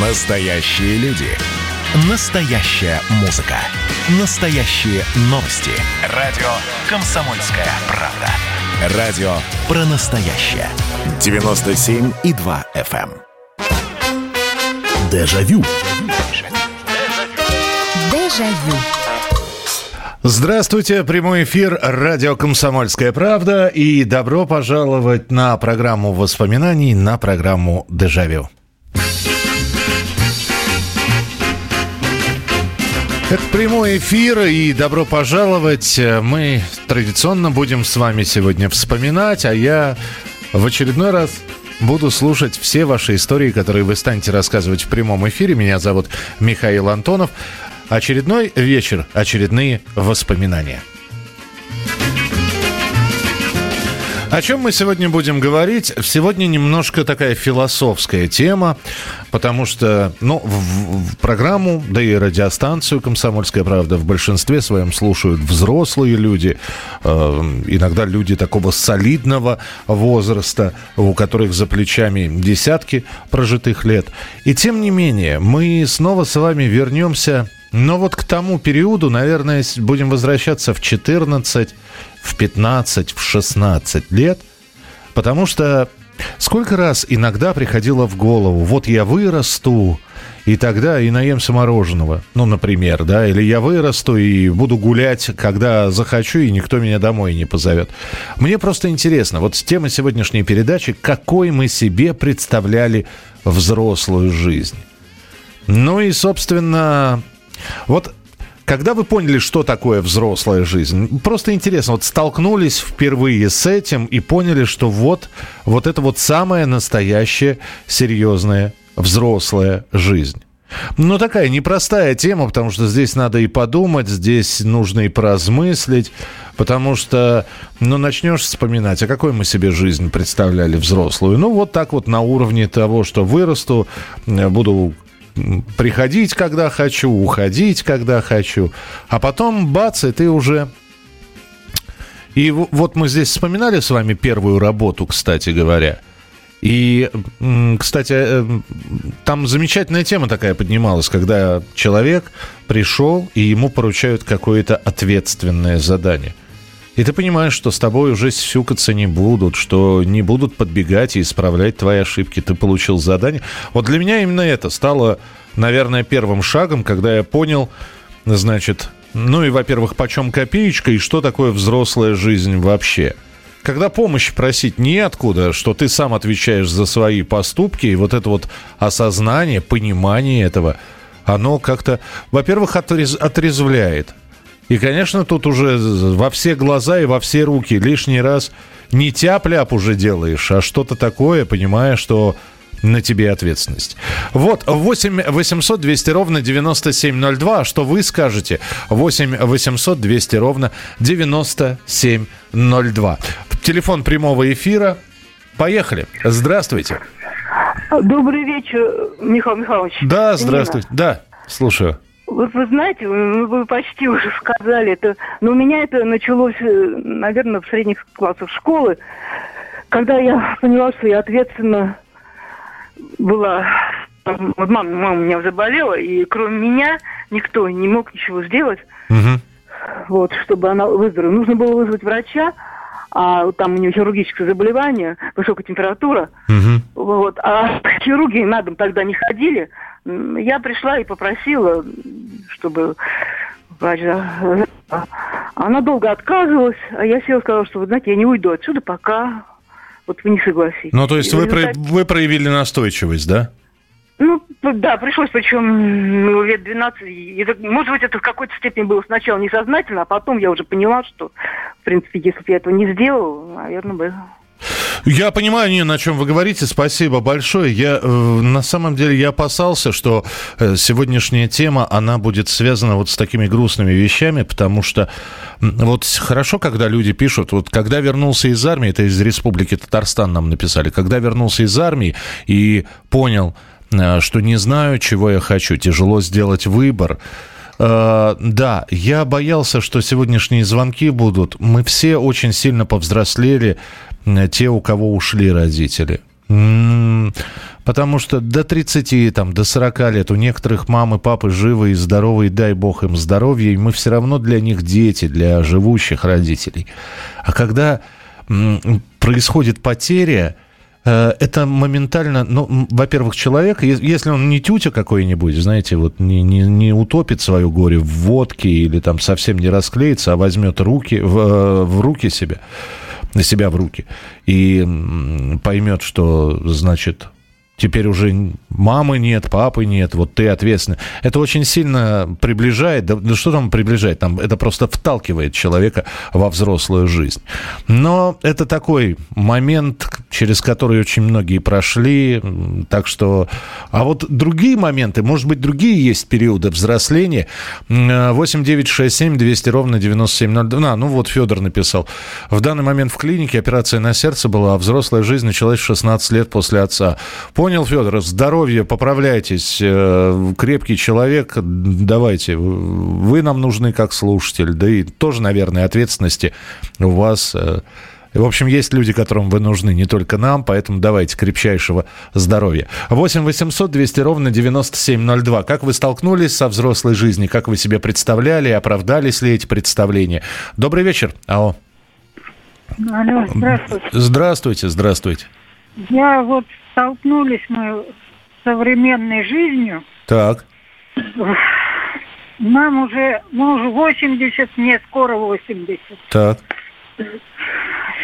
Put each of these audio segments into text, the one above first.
Настоящие люди. Настоящая музыка. Настоящие новости. Радио «Комсомольская правда». Радио про настоящее. 97,2 FM. эм. Дежавю. Дежавю. Здравствуйте, прямой эфир радио «Комсомольская правда» и добро пожаловать на программу воспоминаний, на программу «Дежавю». Это прямой эфир, и добро пожаловать. Мы традиционно будем с вами сегодня вспоминать, а я в очередной раз буду слушать все ваши истории, которые вы станете рассказывать в прямом эфире. Меня зовут Михаил Антонов. Очередной вечер, очередные воспоминания. О чем мы сегодня будем говорить? Сегодня немножко такая философская тема, потому что, ну, в, в программу, да и радиостанцию «Комсомольская правда» в большинстве своем слушают взрослые люди, э, иногда люди такого солидного возраста, у которых за плечами десятки прожитых лет. И тем не менее, мы снова с вами вернемся но вот к тому периоду, наверное, будем возвращаться в 14, в 15, в 16 лет, потому что сколько раз иногда приходило в голову, вот я вырасту, и тогда и наемся мороженого, ну, например, да, или я вырасту и буду гулять, когда захочу, и никто меня домой не позовет. Мне просто интересно, вот тема сегодняшней передачи, какой мы себе представляли взрослую жизнь. Ну и, собственно, вот когда вы поняли, что такое взрослая жизнь? Просто интересно, вот столкнулись впервые с этим и поняли, что вот, вот это вот самая настоящая, серьезная, взрослая жизнь. Ну, такая непростая тема, потому что здесь надо и подумать, здесь нужно и поразмыслить, потому что, ну, начнешь вспоминать, а какой мы себе жизнь представляли взрослую. Ну, вот так вот на уровне того, что вырасту, буду приходить, когда хочу, уходить, когда хочу. А потом, бац, и ты уже... И вот мы здесь вспоминали с вами первую работу, кстати говоря. И, кстати, э, там замечательная тема такая поднималась, когда человек пришел, и ему поручают какое-то ответственное задание – и ты понимаешь, что с тобой уже сюкаться не будут, что не будут подбегать и исправлять твои ошибки. Ты получил задание. Вот для меня именно это стало, наверное, первым шагом, когда я понял, значит, ну и, во-первых, почем копеечка и что такое взрослая жизнь вообще. Когда помощь просить неоткуда, что ты сам отвечаешь за свои поступки, и вот это вот осознание, понимание этого, оно как-то, во-первых, отрез, отрезвляет. И, конечно, тут уже во все глаза и во все руки лишний раз не тяп-ляп уже делаешь, а что-то такое, понимая, что на тебе ответственность. Вот, 8 800 200 ровно 9702. А что вы скажете? 8 800 200 ровно 9702. Телефон прямого эфира. Поехали. Здравствуйте. Добрый вечер, Михаил Михайлович. Да, здравствуйте. Нина. Да, слушаю. Вот вы знаете, вы почти уже сказали это, но у меня это началось, э, наверное, в средних классах школы, когда я поняла, что я ответственно была... Вот мама, мама у меня заболела, и кроме меня никто не мог ничего сделать, угу. вот, чтобы она выздоровела. Нужно было вызвать врача, а там у нее хирургическое заболевание, высокая температура. Угу. Вот, а хирурги на дом тогда не ходили, я пришла и попросила, чтобы врач... Она долго отказывалась, а я села и сказала, что, вы знаете, я не уйду отсюда, пока вот вы не согласитесь. Ну, то есть вы, результате... вы проявили настойчивость, да? Ну, да, пришлось, причем ну, лет 12. Это, может быть, это в какой-то степени было сначала несознательно, а потом я уже поняла, что, в принципе, если бы я этого не сделала, наверное, бы я понимаю, Нина, о чем вы говорите. Спасибо большое. Я, э, на самом деле, я опасался, что э, сегодняшняя тема, она будет связана вот с такими грустными вещами, потому что вот хорошо, когда люди пишут, вот когда вернулся из армии, это из Республики Татарстан нам написали, когда вернулся из армии и понял, э, что не знаю, чего я хочу, тяжело сделать выбор, да, я боялся, что сегодняшние звонки будут. Мы все очень сильно повзрослели, те, у кого ушли родители. Потому что до 30, там, до 40 лет у некоторых мамы, папы живы и здоровы, и дай бог им здоровья, и мы все равно для них дети, для живущих родителей. А когда происходит потеря, э, это моментально, ну, во-первых, человек, если он не тютя какой-нибудь, знаете, вот не, не, не утопит свое горе в водке или там совсем не расклеится, а возьмет руки, в, э, в руки себя, на себя в руки и поймет, что, значит, теперь уже мамы нет, папы нет, вот ты ответственный. Это очень сильно приближает, да, да что там приближает, там это просто вталкивает человека во взрослую жизнь. Но это такой момент, через который очень многие прошли, так что... А вот другие моменты, может быть, другие есть периоды взросления. 8 9 6 7 200 ровно 9702. А, ну вот Федор написал. В данный момент в клинике операция на сердце была, а взрослая жизнь началась в 16 лет после отца. Понял, Федор, здоровье, поправляйтесь, э, крепкий человек, давайте, вы нам нужны как слушатель, да и тоже, наверное, ответственности у вас э, в общем, есть люди, которым вы нужны, не только нам, поэтому давайте крепчайшего здоровья. 8 800 200 ровно 9702. Как вы столкнулись со взрослой жизнью? Как вы себе представляли? Оправдались ли эти представления? Добрый вечер. Алло. Алло, здравствуйте. Здравствуйте, здравствуйте. Я вот столкнулись мы с современной жизнью. Так. Нам уже, ну, уже 80, мне скоро 80. Так.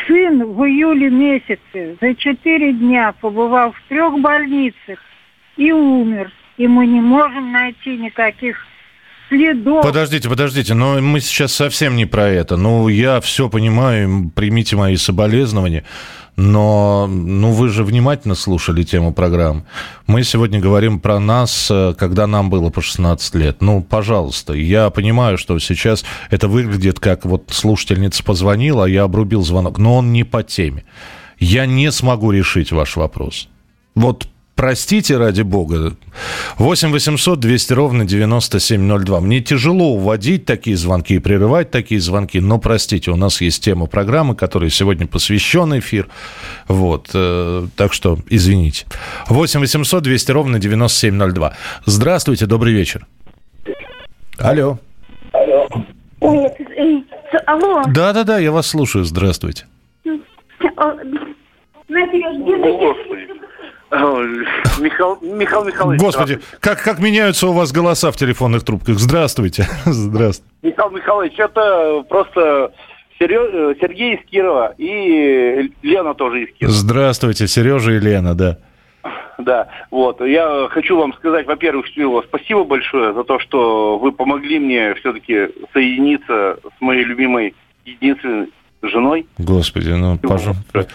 Сын в июле месяце за четыре дня побывал в трех больницах и умер. И мы не можем найти никаких следов. Подождите, подождите, но мы сейчас совсем не про это. Ну, я все понимаю, примите мои соболезнования. Но ну, вы же внимательно слушали тему программы. Мы сегодня говорим про нас, э, когда нам было по 16 лет. Ну, пожалуйста, я понимаю, что сейчас это выглядит как вот слушательница позвонила, а я обрубил звонок, но он не по теме. Я не смогу решить ваш вопрос. Вот простите ради бога. 8 800 200 ровно 9702. Мне тяжело уводить такие звонки и прерывать такие звонки, но простите, у нас есть тема программы, которой сегодня посвящен эфир. Вот, э, так что извините. 8 800 200 ровно 9702. Здравствуйте, добрый вечер. Алло. Алло. Ой, э, алло. Да-да-да, я вас слушаю. Здравствуйте. Знаете, я жду... Михаил, Михаил Михайлович. Господи, как, как меняются у вас голоса в телефонных трубках. Здравствуйте. Здравствуйте. Михаил Михайлович, это просто Сергей из Кирова и Лена тоже из Кирова. Здравствуйте, Сережа и Лена, да. Да, вот. Я хочу вам сказать, во-первых, спасибо большое за то, что вы помогли мне все-таки соединиться с моей любимой единственной женой. Господи, ну, пожалуйста.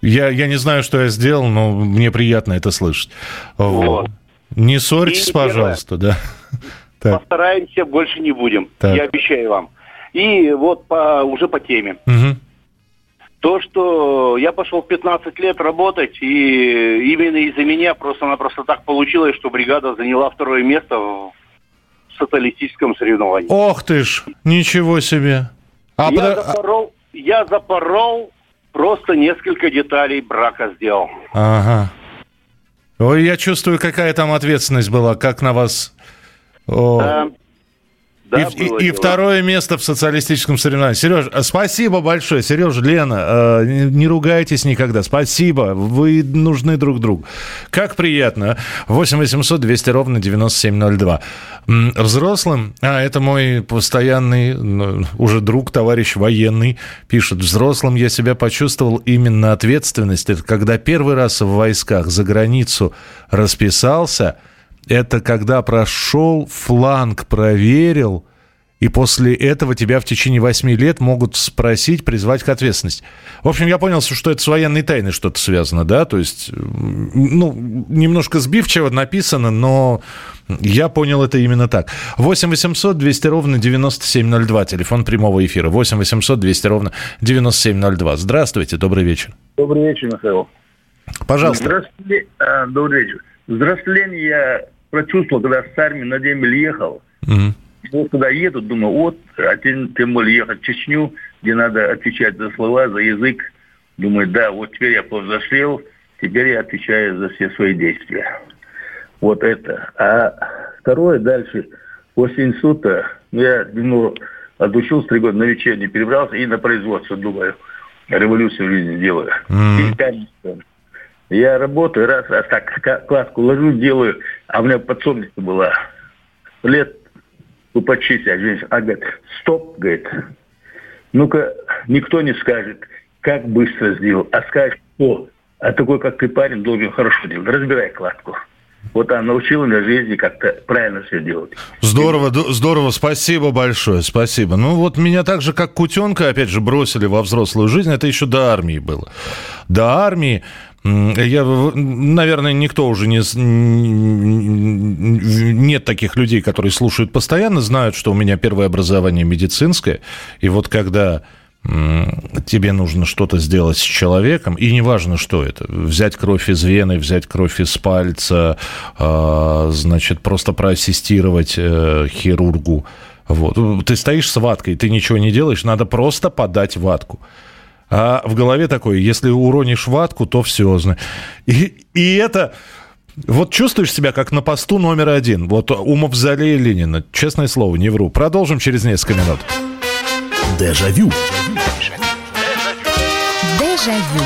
Я, я не знаю, что я сделал, но мне приятно это слышать. Вот. Не ссорьтесь, И пожалуйста, да. Так. Постараемся, больше не будем. Так. Я обещаю вам. И вот по, уже по теме. Угу. То, что я пошел в 15 лет работать, и именно из-за меня просто-напросто так получилось, что бригада заняла второе место в социалистическом соревновании. Ох ты ж, ничего себе. А я, под... запорол, я запорол Просто несколько деталей брака сделал. Ага. Ой, я чувствую, какая там ответственность была, как на вас... О. Да. Да, и, и, и второе место в социалистическом соревновании. Сереж, э, спасибо большое. Сереж, Лена, э, не, ругайтесь никогда. Спасибо. Вы нужны друг другу. Как приятно. 8 800 200 ровно 9702. Взрослым, а это мой постоянный уже друг, товарищ военный, пишет, взрослым я себя почувствовал именно ответственность. Это когда первый раз в войсках за границу расписался – это когда прошел, фланг проверил, и после этого тебя в течение восьми лет могут спросить, призвать к ответственности. В общем, я понял, что это с военной тайной что-то связано, да, то есть, ну, немножко сбивчиво написано, но я понял это именно так. 8 800 200 ровно 9702, телефон прямого эфира. 8 800 200 ровно 9702. Здравствуйте, добрый вечер. Добрый вечер, Михаил. Пожалуйста. Здравствуйте, а, добрый вечер. Взросление я прочувствовал, когда с армии на дембель ехал. Угу. Вот когда еду, думаю, вот, а тем, тем более ехать в Чечню, где надо отвечать за слова, за язык. Думаю, да, вот теперь я повзрослел, теперь я отвечаю за все свои действия. Вот это. А второе дальше. После института ну, я ну, отучился три года на вечерний, перебрался и на производство, думаю, революцию в жизни делаю. Mm-hmm. И я работаю, раз, раз так класску ложу, делаю, а у меня подсобница была. Лет ну, почти а женщина. А говорит, стоп, говорит, ну-ка, никто не скажет, как быстро сделал, а скажет, о, а такой, как ты парень, должен хорошо делать. Разбирай кладку. Вот она научила меня жизни как-то правильно все делать. Здорово, здорово, спасибо большое, спасибо. Ну вот меня так же, как кутенка, опять же, бросили во взрослую жизнь, это еще до армии было. До армии я, наверное, никто уже не... Нет таких людей, которые слушают постоянно, знают, что у меня первое образование медицинское. И вот когда тебе нужно что-то сделать с человеком, и неважно, что это, взять кровь из вены, взять кровь из пальца, а, значит, просто проассистировать э, хирургу. Вот. Ты стоишь с ваткой, ты ничего не делаешь, надо просто подать ватку. А в голове такое, если уронишь ватку, то все. И, и это... Вот чувствуешь себя как на посту номер один. Вот у Мавзолея Ленина. Честное слово, не вру. Продолжим через несколько минут. Дежавю. Дежавю.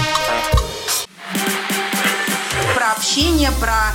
Про общение, про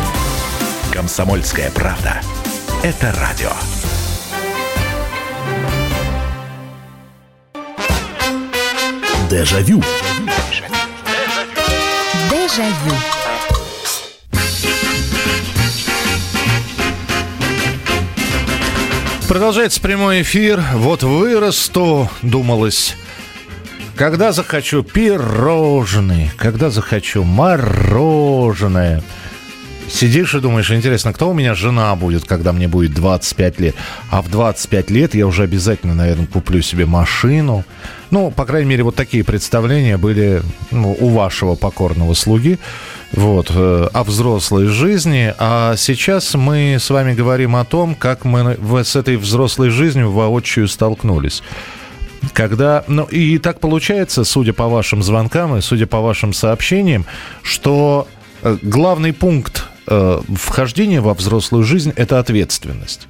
«Комсомольская правда». Это радио. Дежавю. Дежавю. Продолжается прямой эфир. Вот вырасту, думалось. Когда захочу пирожные, когда захочу мороженое – Сидишь и думаешь, интересно, кто у меня жена будет, когда мне будет 25 лет? А в 25 лет я уже обязательно, наверное, куплю себе машину. Ну, по крайней мере, вот такие представления были ну, у вашего покорного слуги вот, э, о взрослой жизни. А сейчас мы с вами говорим о том, как мы с этой взрослой жизнью воочию столкнулись. Когда, ну и так получается, судя по вашим звонкам и судя по вашим сообщениям, что э, главный пункт вхождение во взрослую жизнь – это ответственность.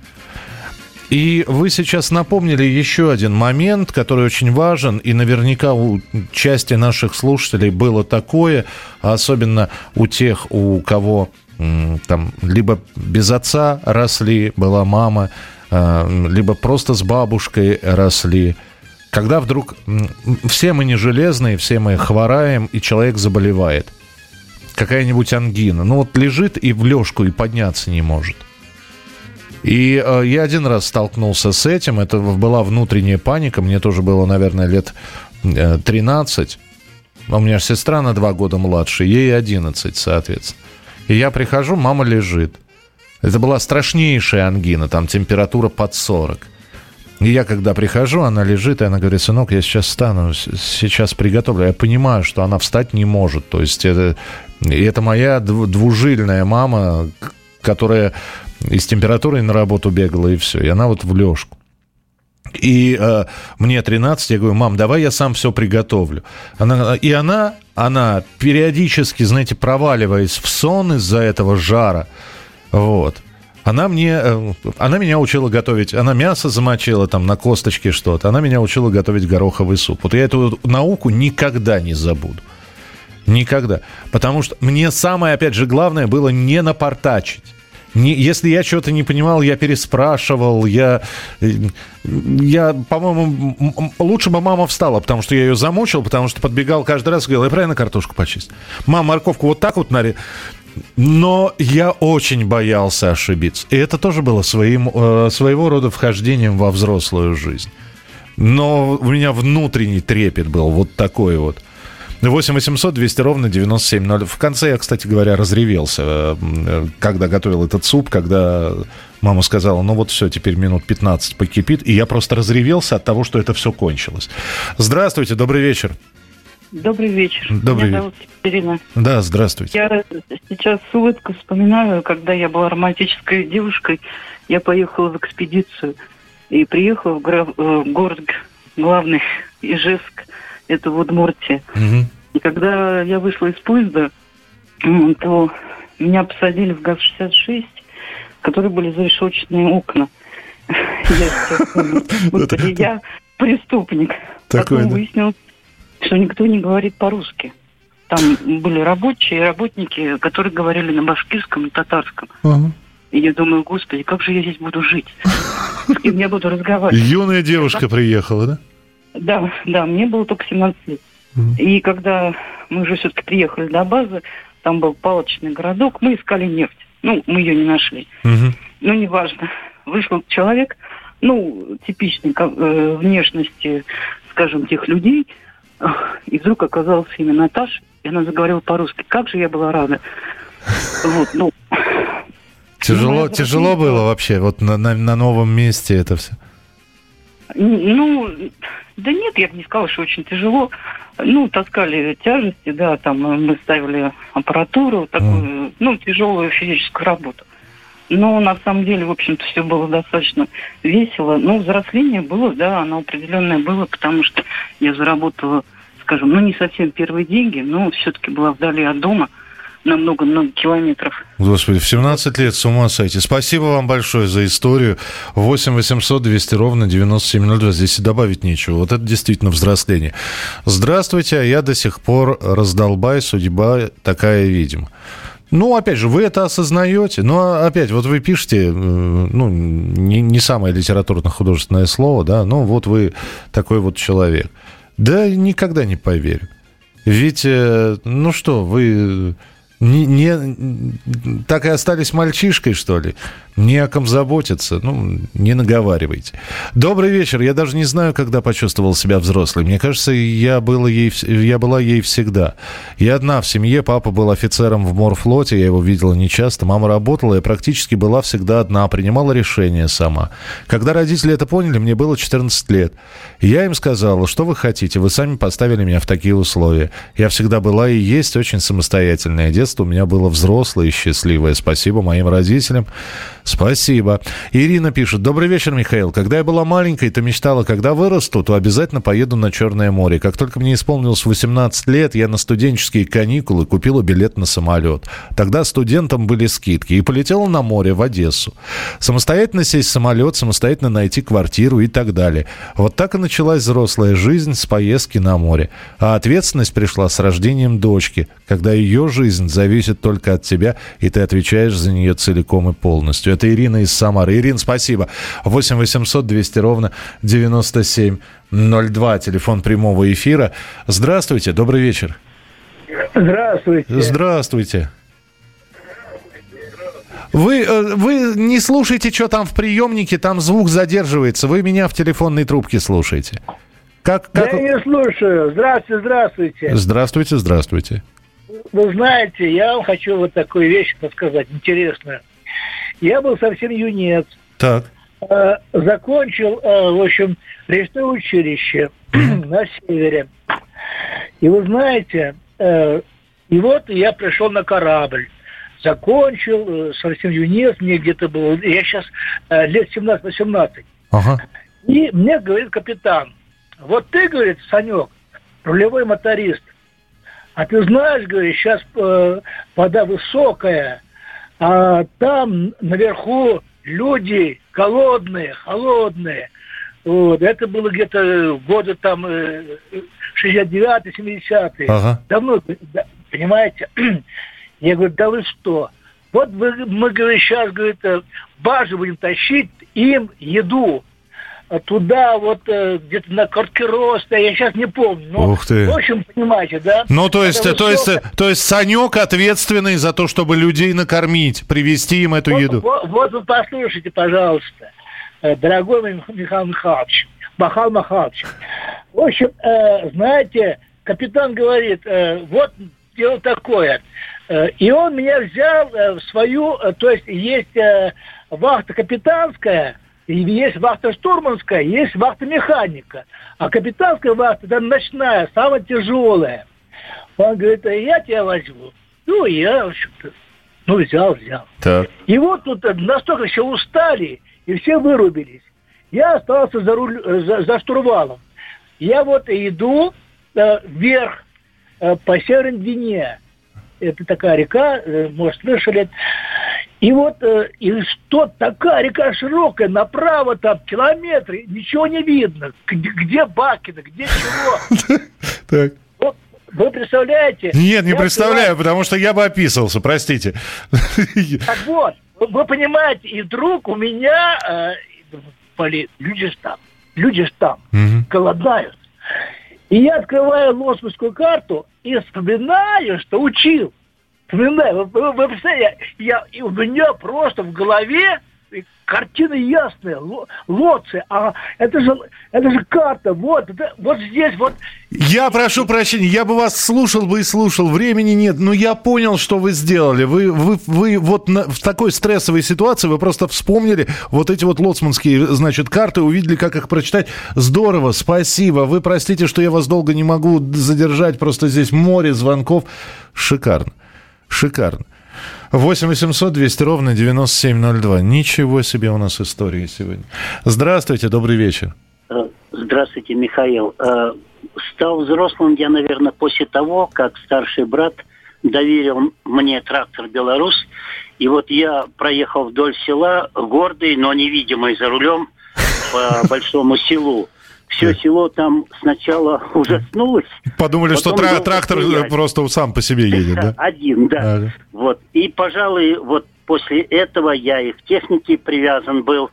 И вы сейчас напомнили еще один момент, который очень важен, и наверняка у части наших слушателей было такое, особенно у тех, у кого там либо без отца росли, была мама, э, либо просто с бабушкой росли. Когда вдруг все мы не железные, все мы хвораем, и человек заболевает – какая-нибудь ангина. Ну вот лежит и в лёжку и подняться не может. И э, я один раз столкнулся с этим. Это была внутренняя паника. Мне тоже было, наверное, лет э, 13. У меня сестра на два года младше, ей 11, соответственно. И я прихожу, мама лежит. Это была страшнейшая ангина, там температура под 40. И я когда прихожу, она лежит, и она говорит, сынок, я сейчас встану, сейчас приготовлю. Я понимаю, что она встать не может. То есть это и это моя двужильная мама, которая из температуры на работу бегала, и все. И она вот в лёжку. И э, мне 13, я говорю, мам, давай я сам все приготовлю. Она, и она, она периодически, знаете, проваливаясь в сон из-за этого жара, вот, она мне, э, она меня учила готовить, она мясо замочила там на косточке что-то, она меня учила готовить гороховый суп. Вот я эту науку никогда не забуду. Никогда. Потому что мне самое, опять же, главное было не напортачить. Не, если я что-то не понимал, я переспрашивал, я, я, по-моему, лучше бы мама встала, потому что я ее замучил, потому что подбегал каждый раз и говорил, я правильно картошку почистил? Мама, морковку вот так вот нарезал. Но я очень боялся ошибиться. И это тоже было своим, э, своего рода вхождением во взрослую жизнь. Но у меня внутренний трепет был вот такой вот – 8 800 200 ровно 9702. В конце я, кстати говоря, разревелся, э, когда готовил этот суп, когда мама сказала, ну вот все, теперь минут 15 покипит. И я просто разревелся от того, что это все кончилось. Здравствуйте, добрый вечер. Добрый вечер. Добрый Меня вечер. зовут Екатерина. Да, здравствуйте. Я сейчас с улыбкой вспоминаю, когда я была романтической девушкой, я поехала в экспедицию и приехала в гра- э, город главный Ижевск, это в Удмуртии. И когда я вышла из поезда, то меня посадили в ГАЗ-66, в которой были зарешоченные окна. Я преступник. Такое, Потом выяснилось, что никто не говорит по-русски. Там были рабочие, работники, которые говорили на башкирском и татарском. И я думаю, господи, как же я здесь буду жить? С кем я буду разговаривать? Юная девушка приехала, да? Да, да, мне было только 17 лет. И когда мы уже все-таки приехали до базы, там был палочный городок, мы искали нефть. Ну, мы ее не нашли. Ну, неважно. Вышел человек, ну, типичной ка- э, внешности, скажем, тех людей, И вдруг оказался именно Наташа, и она заговорила по-русски. Как же я была рада. Вот, ну, Тяжело, тяжело было вообще, вот на, на- на новом месте это все. Ну, да нет, я бы не сказала, что очень тяжело. Ну, таскали тяжести, да, там э, мы ставили аппаратуру, такую, ну, тяжелую физическую работу. Но на самом деле, в общем-то, все было достаточно весело. Ну, взросление было, да, оно определенное было, потому что я заработала, скажем, ну, не совсем первые деньги, но все-таки была вдали от дома на много-много километров. Господи, в 17 лет с ума сойти. Спасибо вам большое за историю. 8 800 200 ровно 9702. Здесь и добавить нечего. Вот это действительно взросление. Здравствуйте, а я до сих пор раздолбай, судьба такая, видимо. Ну, опять же, вы это осознаете, но опять, вот вы пишете, э, ну, не, не самое литературно-художественное слово, да, ну, вот вы такой вот человек. Да, никогда не поверю. Ведь, э, ну что, вы не, не- так и остались мальчишкой, что ли? Не о ком заботиться. Ну, не наговаривайте. Добрый вечер. Я даже не знаю, когда почувствовал себя взрослой. Мне кажется, я, была ей, я была ей всегда. Я одна в семье. Папа был офицером в морфлоте. Я его видела нечасто. Мама работала. Я практически была всегда одна. Принимала решения сама. Когда родители это поняли, мне было 14 лет. Я им сказала, что вы хотите. Вы сами поставили меня в такие условия. Я всегда была и есть очень самостоятельная. Детство у меня было взрослое и счастливое. Спасибо моим родителям. Спасибо. Ирина пишет. Добрый вечер, Михаил. Когда я была маленькой, то мечтала, когда вырасту, то обязательно поеду на Черное море. Как только мне исполнилось 18 лет, я на студенческие каникулы купила билет на самолет. Тогда студентам были скидки. И полетела на море в Одессу. Самостоятельно сесть в самолет, самостоятельно найти квартиру и так далее. Вот так и началась взрослая жизнь с поездки на море. А ответственность пришла с рождением дочки, когда ее жизнь зависит только от тебя, и ты отвечаешь за нее целиком и полностью. Это Ирина из Самары. Ирина, спасибо. 8 800 200 ровно 9702, телефон прямого эфира. Здравствуйте, добрый вечер. Здравствуйте. Здравствуйте. Вы, э, вы не слушайте, что там в приемнике, там звук задерживается. Вы меня в телефонной трубке слушаете. Как, как... Я не слушаю. Здравствуйте, здравствуйте. Здравствуйте, здравствуйте. Вы знаете, я вам хочу вот такую вещь подсказать, интересную. Я был совсем юнец. Так. Э, закончил, э, в общем, речное училище на севере. И вы знаете, э, и вот я пришел на корабль. Закончил, совсем юнец, мне где-то было, я сейчас лет 17-18. Ага. И мне говорит капитан, вот ты, говорит, Санек, рулевой моторист, а ты знаешь, говорит, сейчас э, вода высокая, а там наверху люди голодные, холодные. Вот. Это было где-то года там э, 69-70-е. Ага. Давно, да, понимаете? Я говорю, да вы что? Вот вы- мы, говорит, сейчас, говорит, э, баржи будем тащить им еду. А Туда вот э, где-то на Корткироста, я сейчас не помню. Но, Ух ты. В общем, понимаете, да? Ну, то есть, Это то есть, высокая- то есть Санек ответственный за то, чтобы людей накормить, привезти им эту Вот, еду. вот- вот вы послушайте, пожалуйста, э, дорогой Михаил Михайлович, Махал Михайлович. В общем, э, знаете, капитан говорит, вот дело такое. И он меня взял в свою, то есть есть вахта капитанская, и есть вахта штурманская, есть вахта механика. А капитанская вахта, это ночная, самая тяжелая. Он говорит, а я тебя возьму. Ну, я, в общем-то, ну, взял, взял. Так. И вот тут э, настолько все устали, и все вырубились. Я остался за, руль, э, за, за штурвалом. Я вот иду э, вверх э, по Северной Двине. Это такая река, э, может, слышали. И вот, э, и что такая река широкая, направо там километры, ничего не видно. Где, где Бакина, где чего. Так. Вы представляете? Нет, не представляю, потому что я бы описывался, простите. Так вот, вы- понимаете, и вдруг у меня, э, люди ж там, люди ж там, голодают. И я открываю лосманскую карту и вспоминаю, что учил. Вспоминаю, вы, вы- представляете, я, у меня просто в голове картина ясная, ло- лоция, а это же, это же карта, вот, это, вот здесь, вот Я прошу прощения, я бы вас слушал бы и слушал, времени нет, но я понял, что вы сделали. Вы, вы, вы вот на- в такой стрессовой ситуации вы просто вспомнили вот эти вот лоцманские, значит, карты, увидели, как их прочитать. Здорово, спасибо. Вы простите, что я вас долго не могу задержать, просто здесь море звонков. Шикарно, шикарно. 8 800 200 ровно 9702. Ничего себе у нас истории сегодня. Здравствуйте, добрый вечер. Э, Здравствуйте, Михаил. Э, Стал взрослым я, наверное, после того, как старший брат доверил мне трактор «Беларусь». И вот я проехал вдоль села, гордый, но невидимый за рулем по большому селу. Все село там сначала ужаснулось. Подумали, что тра- трактор э, стояли. просто сам по себе едет, да? Один, да. Ага. Вот. И, пожалуй, вот после этого я и к технике привязан был.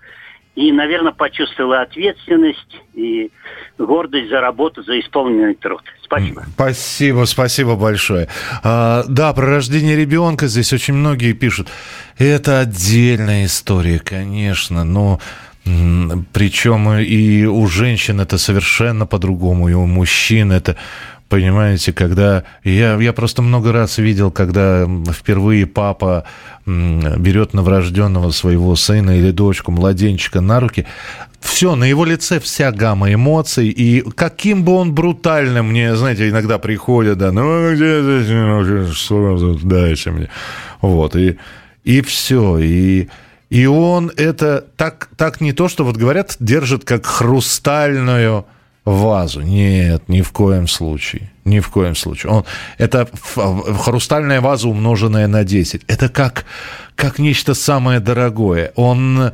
И, наверное, почувствовал ответственность и гордость за работу, за исполненный труд. Спасибо. Спасибо, спасибо большое. А, да, про рождение ребенка здесь очень многие пишут. Это отдельная история, конечно, но причем и у женщин это совершенно по-другому, и у мужчин это Понимаете, когда я, я просто много раз видел, когда впервые папа берет новорожденного своего сына или дочку, младенчика на руки, все, на его лице вся гамма эмоций, и каким бы он брутальным мне, знаете, иногда приходит, да, ну где здесь, что дайте мне, вот, и, и все, и, и он это так, так не то, что вот говорят, держит как хрустальную вазу. Нет, ни в коем случае. Ни в коем случае. Он, это хрустальная ваза, умноженная на 10. Это как, как нечто самое дорогое. Он...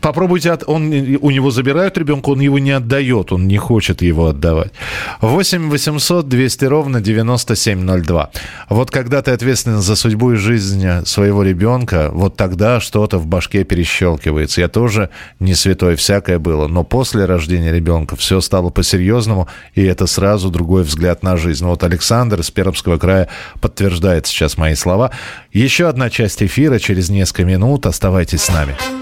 Попробуйте, от, он, у него забирают ребенка, он его не отдает, он не хочет его отдавать. 8 800 200 ровно 9702. Вот когда ты ответственен за судьбу и жизнь своего ребенка, вот тогда что-то в башке перещелкивается. Я тоже не святой, всякое было, но после рождения ребенка все стало по-серьезному, и это сразу другой взгляд на жизнь. Вот Александр из Пермского края подтверждает сейчас мои слова. Еще одна часть эфира через несколько минут. Оставайтесь с нами.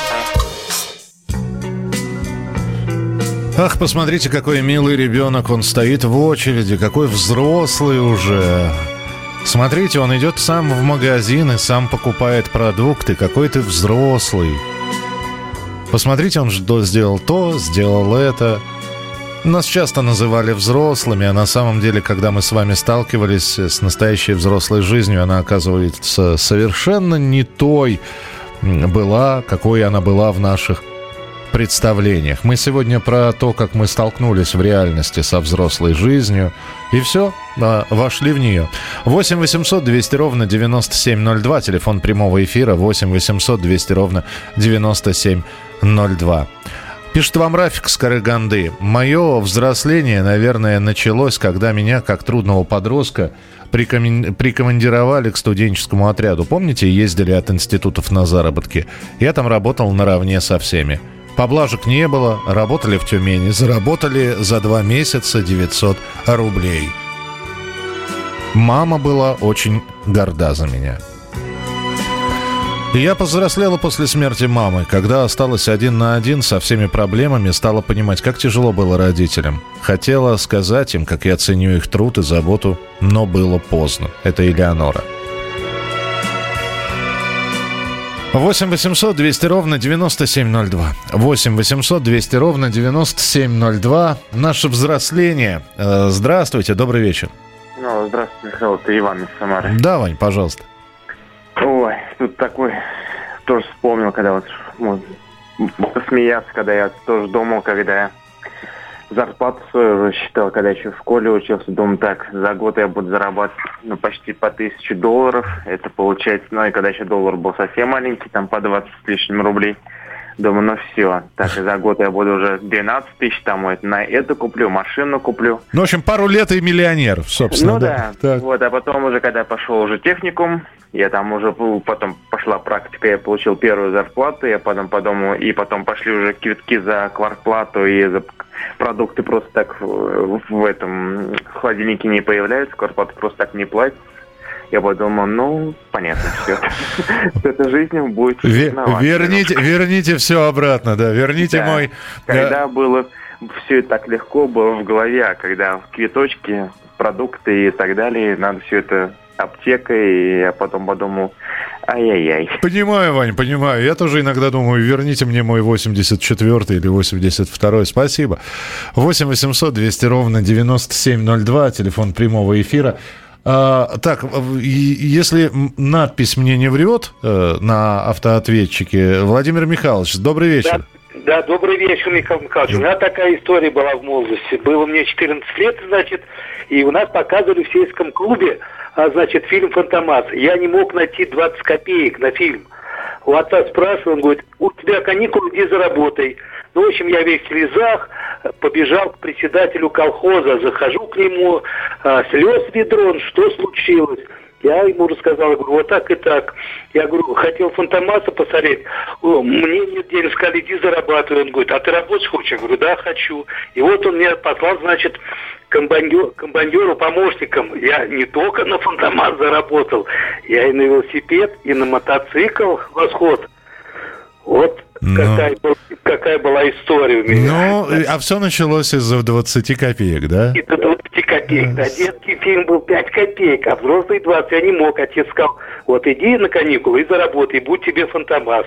Ах, посмотрите, какой милый ребенок, он стоит в очереди, какой взрослый уже. Смотрите, он идет сам в магазин и сам покупает продукты, какой ты взрослый. Посмотрите, он сделал то, сделал это. Нас часто называли взрослыми, а на самом деле, когда мы с вами сталкивались с настоящей взрослой жизнью, она оказывается совершенно не той была, какой она была в наших представлениях. Мы сегодня про то, как мы столкнулись в реальности со взрослой жизнью. И все, а, вошли в нее. 8 800 200 ровно 9702. Телефон прямого эфира 8 800 200 ровно 9702. Пишет вам Рафик с Караганды. Мое взросление, наверное, началось, когда меня, как трудного подростка, прикомандировали к студенческому отряду. Помните, ездили от институтов на заработки? Я там работал наравне со всеми. Поблажек не было, работали в Тюмени. Заработали за два месяца 900 рублей. Мама была очень горда за меня. Я повзрослела после смерти мамы. Когда осталась один на один со всеми проблемами, стала понимать, как тяжело было родителям. Хотела сказать им, как я ценю их труд и заботу, но было поздно. Это Элеонора. 8 800 200 ровно 9702. 8 800 200 ровно 9702. Наше взросление. Э, Здравствуйте, добрый вечер. Ну, здравствуйте, Михаил, это Иван из Самары. Да, Вань, пожалуйста. Ой, тут такой тоже вспомнил, когда вот, вот посмеяться, когда я тоже думал, когда я зарплату свою рассчитал, когда еще в школе учился, думаю, так, за год я буду зарабатывать ну, почти по тысяче долларов. Это получается, ну и когда еще доллар был совсем маленький, там по 20 с лишним рублей. Думаю, ну все, так и за год я буду уже 12 тысяч, там вот, на это куплю, машину куплю. Ну, в общем, пару лет и миллионер, собственно. Ну да, Так. вот, а потом уже, когда пошел уже техникум, я там уже, потом пошла практика, я получил первую зарплату, я потом подумал, и потом пошли уже квитки за квартплату и за продукты просто так в, в этом холодильнике не появляются, квартплата просто так не платится. Я подумал, ну, понятно все. Эта жизнь будет Ве- сложновато. верните, верните все обратно, да. Верните мой. Когда было все так легко было в голове, а когда квиточки, продукты и так далее, надо все это аптека, и я потом подумал, ай-яй-яй. Понимаю, Вань, понимаю. Я тоже иногда думаю, верните мне мой 84 или 82 Спасибо. 8 800 200 ровно 9702, телефон прямого эфира. А, так, если надпись мне не врет э, на автоответчике, Владимир Михайлович, добрый вечер. Да, добрый вечер, Михаил Михайлович. У меня такая история была в молодости. Было мне 14 лет, значит, и у нас показывали в сельском клубе, а, значит, фильм «Фантомас». Я не мог найти 20 копеек на фильм. У отца спрашиваю, он говорит, у тебя каникулы, иди заработай. Ну, в общем, я весь в слезах, побежал к председателю колхоза, захожу к нему, а, слез ведрон, что случилось? Я ему рассказал, говорю, вот так и так. Я говорю, хотел фантомаса посмотреть. О, мне нет денег, сказали, иди зарабатывай. Он говорит, а ты работать хочешь? Я говорю, да, хочу. И вот он меня послал, значит, комбайнеру, помощником. Я не только на фантомас заработал, я и на велосипед, и на мотоцикл восход. Вот какая, была, какая была история у меня. Ну, а все началось из-за 20 копеек, да? И до 20 копеек. Да, детский фильм был 5 копеек, а взрослый 20. Я не мог. Отец сказал, вот иди на каникулы и заработай, будь тебе фантомас.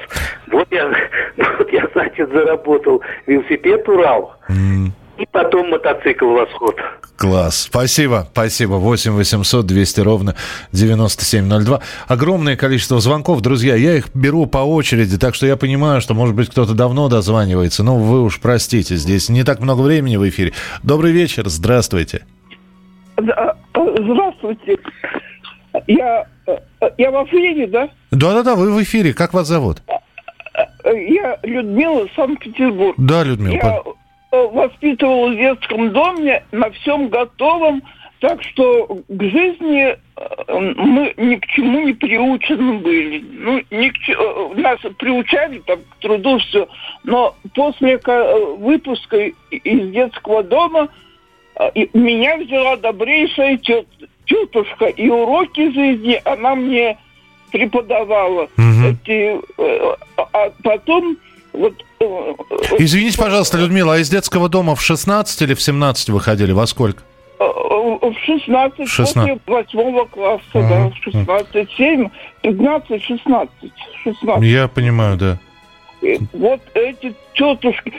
Вот я, вот я, значит, заработал велосипед Урал. И потом мотоцикл «Восход». Класс. Спасибо, спасибо. 8 800 200 ровно 9702. Огромное количество звонков, друзья. Я их беру по очереди, так что я понимаю, что, может быть, кто-то давно дозванивается. Но вы уж простите, здесь не так много времени в эфире. Добрый вечер, здравствуйте. Э, Здравствуйте. Я, э, я в эфире, да? Да-да-да, вы в эфире. Как вас зовут? Э, Я Людмила, Санкт-Петербург. Да, Людмила. Я воспитывала в детском доме на всем готовом, так что к жизни э, мы ни к чему не приучены были. Ну, ни к че- э, нас приучали там, к труду все, но после ка- э, выпуска из детского дома э, меня взяла добрейшая тет- тетушка, и уроки жизни она мне преподавала. Эти, э, а- а потом вот э, э, Извините, пожалуйста, Людмила, а из детского дома в 16 или в 17 выходили? Во сколько? э, в 16, 16. после 8 класса, да, в 16, 7, 15, 16, 16. Я понимаю, да. И вот эти тетушки.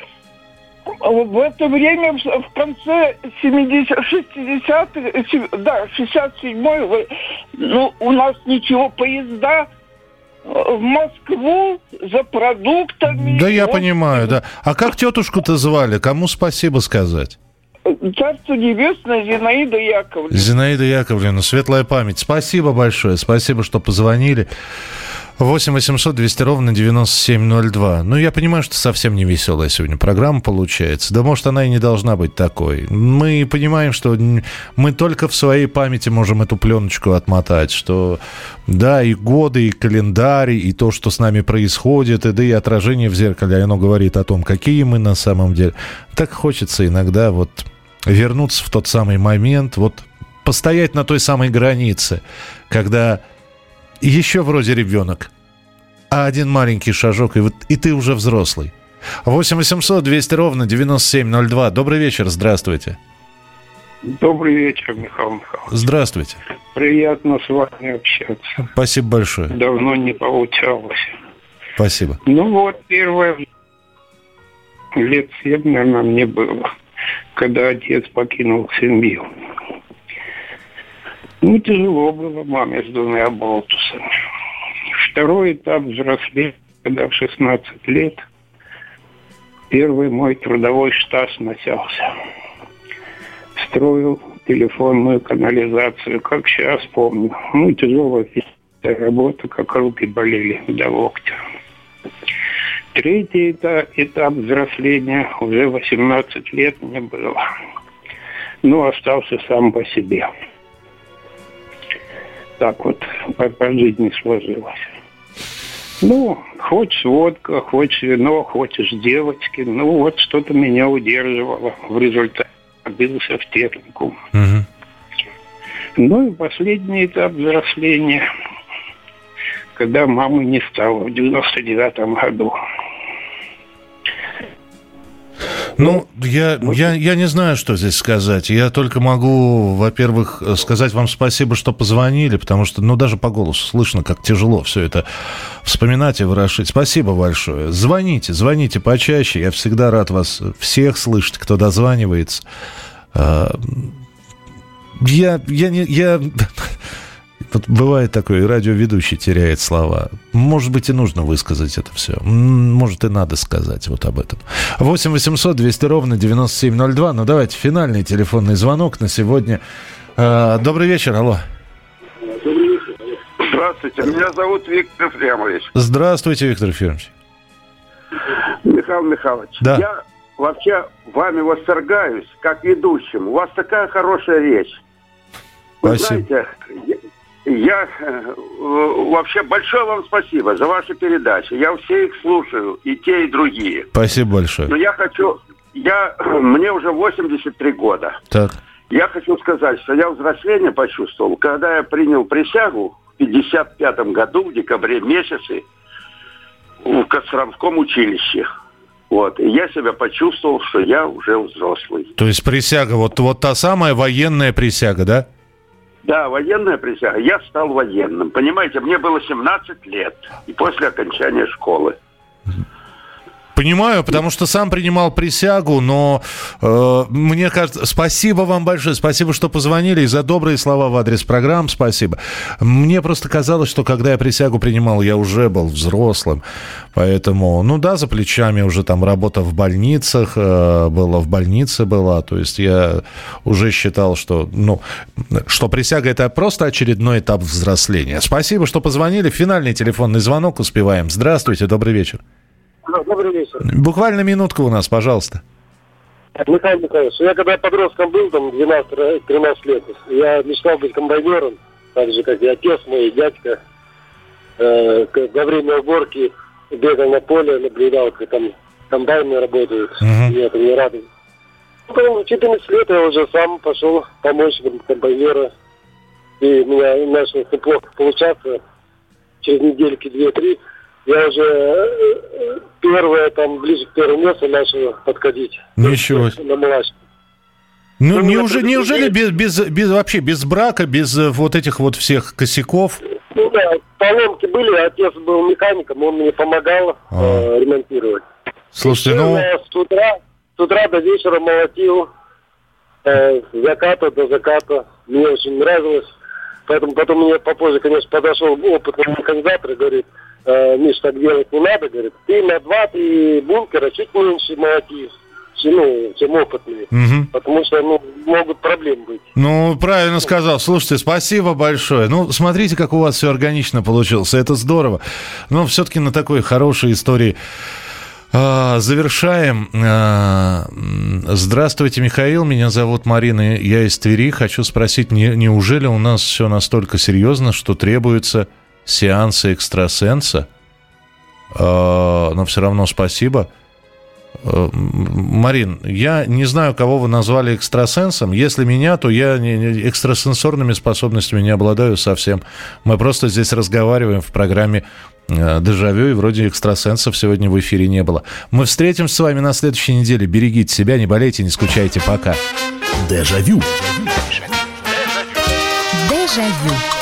В это время, в конце 70 60-х, э, се- да, 67-й, вы- ну, у нас ничего, поезда в Москву за продуктами. Да я Вот понимаю, да. А как тетушку-то звали? Кому спасибо сказать? Царство небесное Зинаида Яковлевна. Зинаида Яковлевна, светлая память. Спасибо большое. Спасибо, что позвонили. 8 800 200 ровно 9702. Ну, я понимаю, что совсем не веселая сегодня программа получается. Да, может, она и не должна быть такой. Мы понимаем, что мы только в своей памяти можем эту пленочку отмотать, что да, и годы, и календарь, и то, что с нами происходит, и да и отражение в зеркале, оно говорит о том, какие мы на самом деле. Так хочется иногда вот вернуться в тот самый момент, вот постоять на той самой границе, когда еще вроде ребенок, а один маленький шажок, и, вот, и ты уже взрослый. 8 800 200 ровно 9702. Добрый вечер, здравствуйте. Добрый вечер, Михаил Михайлович. Здравствуйте. Приятно с вами общаться. Спасибо большое. Давно не получалось. Спасибо. Ну вот, первое лет семь, наверное, мне было, когда отец покинул семью. Ну, тяжело было маме с двумя болтусами. Второй этап взросления, когда в 16 лет, первый мой трудовой штаз начался. Строил телефонную канализацию, как сейчас помню. Ну, тяжелая работа, как руки болели до локтя. Третий этап, этап взросления, уже 18 лет мне было. Ну, остался сам по себе так вот по, по жизни сложилось. Ну, хочешь водка, хочешь вино, хочешь девочки. Ну, вот что-то меня удерживало. В результате бился в технику. Угу. Ну и последний этап взросления, когда мамы не стало в 99-м году. Ну, я, я, я не знаю, что здесь сказать. Я только могу, во-первых, сказать вам спасибо, что позвонили, потому что, ну, даже по голосу слышно, как тяжело все это вспоминать и ворошить. Спасибо большое. Звоните, звоните почаще. Я всегда рад вас всех слышать, кто дозванивается. А, я, я, не, я Вот бывает такое, радиоведущий теряет слова. Может быть, и нужно высказать это все. Может, и надо сказать вот об этом. 8 800 200 ровно 9702. Ну, давайте, финальный телефонный звонок на сегодня. А, добрый вечер, алло. Здравствуйте, меня зовут Виктор Ефремович. Здравствуйте, Виктор Ефремович. Михаил Михайлович, да. я вообще вами восторгаюсь как ведущим. У вас такая хорошая речь. Вы Спасибо. знаете, я э, вообще большое вам спасибо за ваши передачи. Я все их слушаю, и те, и другие. Спасибо большое. Но я хочу, я, мне уже 83 года. Так. Я хочу сказать, что я взросление почувствовал, когда я принял присягу в 55 году, в декабре месяце, в Костромском училище. Вот. И я себя почувствовал, что я уже взрослый. То есть присяга, вот, вот та самая военная присяга, да? Да, военная присяга. Я стал военным. Понимаете, мне было 17 лет. И после окончания школы. Понимаю, потому что сам принимал присягу, но э, мне кажется, спасибо вам большое, спасибо, что позвонили и за добрые слова в адрес программ, спасибо. Мне просто казалось, что когда я присягу принимал, я уже был взрослым, поэтому, ну да, за плечами уже там работа в больницах, э, была в больнице была, то есть я уже считал, что, ну, что присяга это просто очередной этап взросления. Спасибо, что позвонили. Финальный телефонный звонок успеваем. Здравствуйте, добрый вечер. Добрый вечер. Буквально минутка у нас, пожалуйста. Михаил Михайлович, я когда подростком был, там, 12-13 лет, я мечтал быть комбайнером, так же, как и отец мой, и дядька. Э, во время уборки бегал на поле, наблюдал, как там комбайны работают. Меня это не радует. Потом в 14 лет я уже сам пошел помочь комбайнера. И у меня начало неплохо получаться. Через недельки две-три я уже э, первое, там, ближе к первому месту начал подходить. Ничего. На младшем. Ну, неужели, неужели без, без, без, вообще без брака, без э, вот этих вот всех косяков? Ну да, поломки были, отец был механиком, он мне помогал э, ремонтировать. Слушайте, ну... С утра, с утра до вечера молотил, э, с заката до заката. Мне очень нравилось. Поэтому потом мне попозже, конечно, подошел опытный механизатор и говорит, э, Миш, так делать не надо, говорит, ты на два-три бункера чуть меньше молоти, чем, ну, чем опытные, Мгм. потому что, ну, могут проблемы быть. Ну, правильно сказал. Слушайте, спасибо большое. Ну, смотрите, как у вас все органично получилось. Это здорово. Но все-таки на такой хорошей истории а, завершаем. А, Здравствуйте, Михаил. Меня зовут Марина. Я из Твери. Хочу спросить, не- неужели у нас все настолько серьезно, что требуются сеансы экстрасенса? А, Но все равно спасибо. М, Марин, я не знаю, кого вы назвали экстрасенсом. Если меня, то я экстрасенсорными способностями не обладаю совсем. Мы просто здесь разговариваем в программе э, «Дежавю», и вроде экстрасенсов сегодня в эфире не было. Мы встретимся с вами на следующей неделе. Берегите себя, не болейте, не скучайте. Пока. Дежавю. Дежавю.